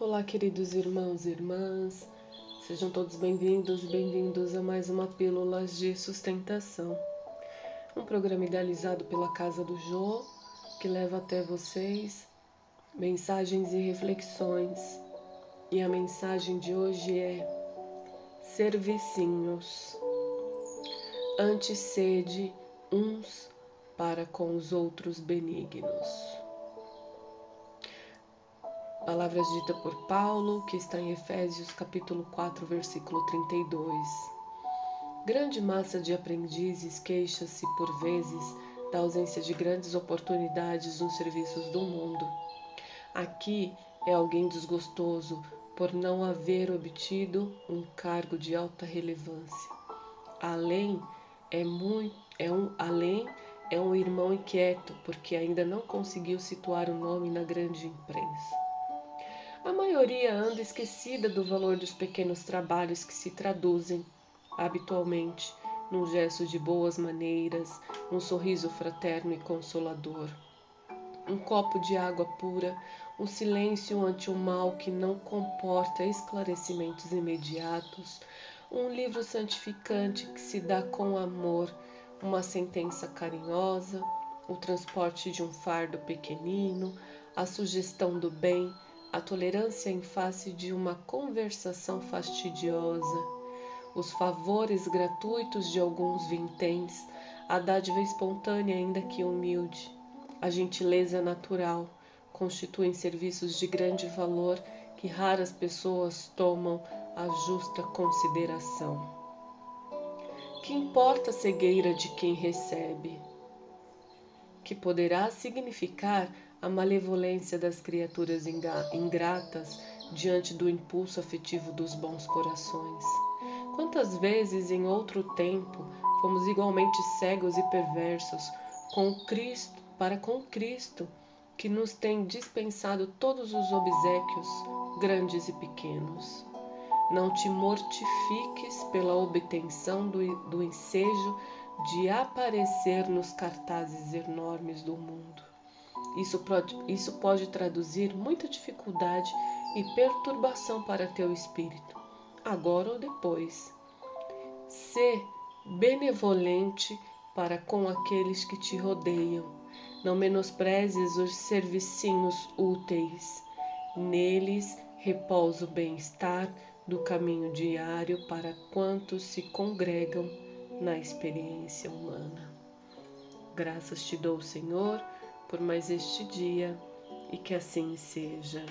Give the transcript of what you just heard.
Olá, queridos irmãos e irmãs, sejam todos bem-vindos e bem-vindos a mais uma Pílulas de Sustentação, um programa idealizado pela Casa do Jô que leva até vocês mensagens e reflexões. E a mensagem de hoje é: Servicinhos. Antes sede uns para com os outros benignos. Palavras ditas por Paulo, que está em Efésios capítulo 4, versículo 32. Grande massa de aprendizes queixa-se por vezes da ausência de grandes oportunidades nos serviços do mundo. Aqui é alguém desgostoso por não haver obtido um cargo de alta relevância. Além é muito é um além é um irmão inquieto porque ainda não conseguiu situar o nome na grande imprensa. A maioria anda esquecida do valor dos pequenos trabalhos que se traduzem, habitualmente, num gesto de boas maneiras, num sorriso fraterno e consolador. Um copo de água pura, um silêncio ante um mal que não comporta esclarecimentos imediatos, um livro santificante que se dá com amor, uma sentença carinhosa, o transporte de um fardo pequenino, a sugestão do bem a tolerância em face de uma conversação fastidiosa, os favores gratuitos de alguns vinténs, a dádiva espontânea, ainda que humilde, a gentileza natural, constituem serviços de grande valor que raras pessoas tomam a justa consideração. Que importa a cegueira de quem recebe? Que poderá significar a malevolência das criaturas ingratas diante do impulso afetivo dos bons corações. Quantas vezes em outro tempo fomos igualmente cegos e perversos com Cristo, para com Cristo, que nos tem dispensado todos os obsequios, grandes e pequenos. Não te mortifiques pela obtenção do, do ensejo de aparecer nos cartazes enormes do mundo. Isso pode, isso pode traduzir muita dificuldade e perturbação para teu espírito, agora ou depois. Sê benevolente para com aqueles que te rodeiam. Não menosprezes os servicinhos úteis. Neles repousa o bem-estar do caminho diário para quantos se congregam na experiência humana. Graças te dou, Senhor por mais este dia e que assim seja.